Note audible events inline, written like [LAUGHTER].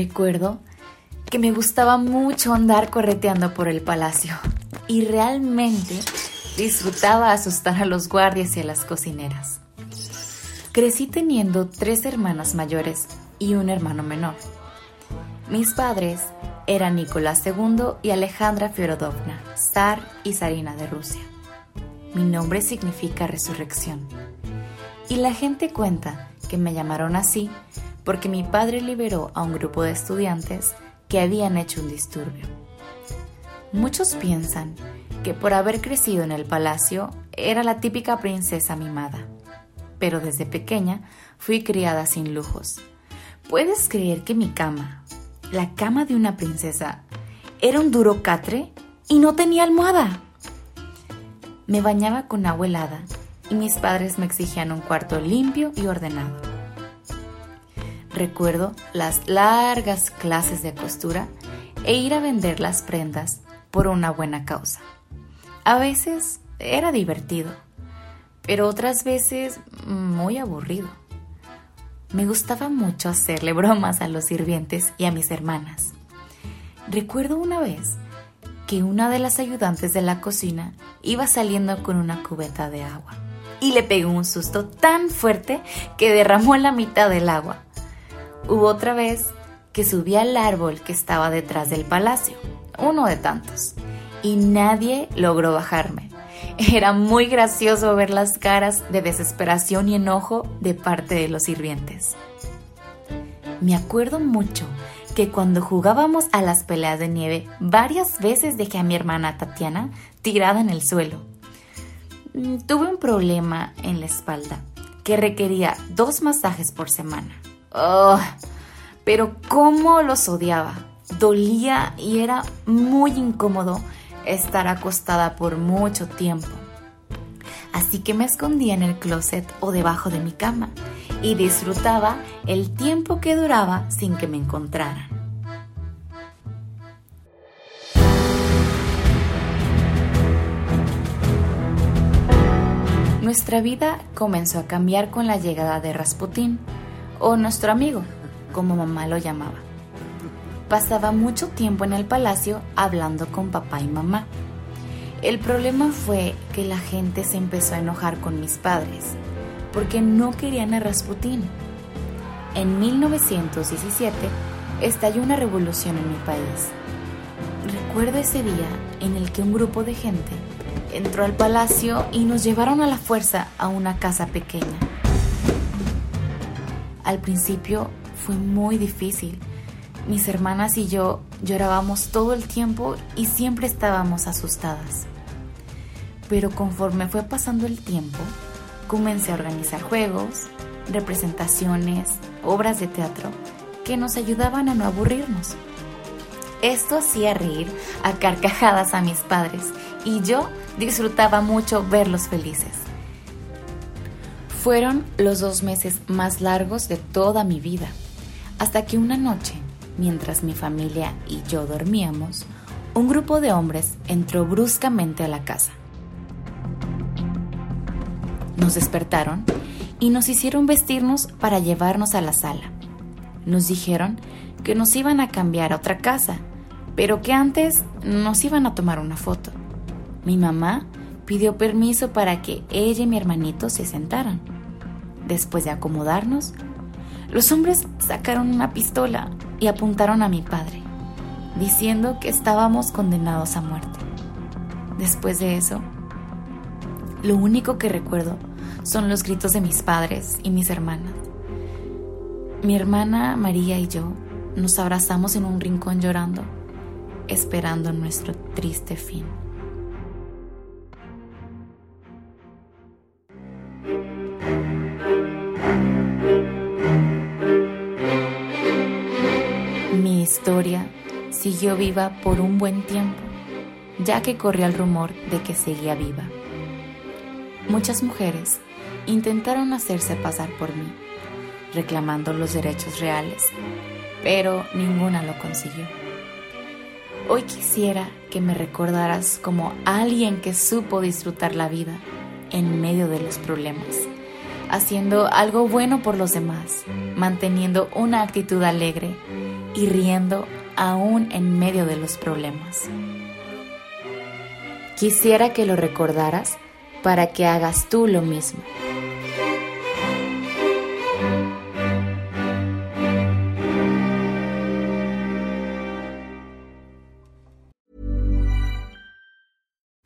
Recuerdo que me gustaba mucho andar correteando por el palacio y realmente disfrutaba asustar a los guardias y a las cocineras. Crecí teniendo tres hermanas mayores y un hermano menor. Mis padres eran Nicolás II y Alejandra Fyorodovna, zar y zarina de Rusia. Mi nombre significa resurrección. Y la gente cuenta que me llamaron así porque mi padre liberó a un grupo de estudiantes que habían hecho un disturbio. Muchos piensan que por haber crecido en el palacio era la típica princesa mimada, pero desde pequeña fui criada sin lujos. ¿Puedes creer que mi cama, la cama de una princesa, era un duro catre y no tenía almohada? Me bañaba con agua helada y mis padres me exigían un cuarto limpio y ordenado. Recuerdo las largas clases de costura e ir a vender las prendas por una buena causa. A veces era divertido, pero otras veces muy aburrido. Me gustaba mucho hacerle [LAUGHS] bromas a los sirvientes y a mis hermanas. Recuerdo una vez que una de las ayudantes de la cocina iba saliendo con una cubeta de agua y le pegó un susto tan fuerte que derramó la mitad del agua. Hubo otra vez que subí al árbol que estaba detrás del palacio, uno de tantos, y nadie logró bajarme. [LAUGHS] Era muy gracioso ver las caras de desesperación y enojo de parte de los sirvientes. Me acuerdo mucho que cuando jugábamos a las peleas de nieve, varias veces dejé a mi hermana Tatiana tirada en el suelo. Tuve un problema en la espalda que requería dos masajes por semana. Oh, pero cómo los odiaba. Dolía y era muy incómodo estar acostada por mucho tiempo. Así que me escondía en el closet o debajo de mi cama y disfrutaba el tiempo que duraba sin que me encontraran. Nuestra vida comenzó a cambiar con la llegada de Rasputín o nuestro amigo, como mamá lo llamaba. Pasaba mucho tiempo en el palacio hablando con papá y mamá. El problema fue que la gente se empezó a enojar con mis padres porque no querían a Rasputín. En 1917 estalló una revolución en mi país. Recuerdo ese día en el que un grupo de gente entró al palacio y nos llevaron a la fuerza a una casa pequeña. Al principio fue muy difícil. Mis hermanas y yo llorábamos todo el tiempo y siempre estábamos asustadas. Pero conforme fue pasando el tiempo, comencé a organizar juegos, representaciones, obras de teatro que nos ayudaban a no aburrirnos. Esto hacía reír a carcajadas a mis padres y yo disfrutaba mucho verlos felices. Fueron los dos meses más largos de toda mi vida, hasta que una noche, mientras mi familia y yo dormíamos, un grupo de hombres entró bruscamente a la casa. Nos despertaron y nos hicieron vestirnos para llevarnos a la sala. Nos dijeron que nos iban a cambiar a otra casa, pero que antes nos iban a tomar una foto. Mi mamá pidió permiso para que ella y mi hermanito se sentaran. Después de acomodarnos, los hombres sacaron una pistola y apuntaron a mi padre, diciendo que estábamos condenados a muerte. Después de eso, lo único que recuerdo son los gritos de mis padres y mis hermanas. Mi hermana María y yo nos abrazamos en un rincón llorando, esperando nuestro triste fin. Historia siguió viva por un buen tiempo, ya que corrió el rumor de que seguía viva. Muchas mujeres intentaron hacerse pasar por mí, reclamando los derechos reales, pero ninguna lo consiguió. Hoy quisiera que me recordaras como alguien que supo disfrutar la vida en medio de los problemas, haciendo algo bueno por los demás, manteniendo una actitud alegre y riendo aún en medio de los problemas. Quisiera que lo recordaras para que hagas tú lo mismo.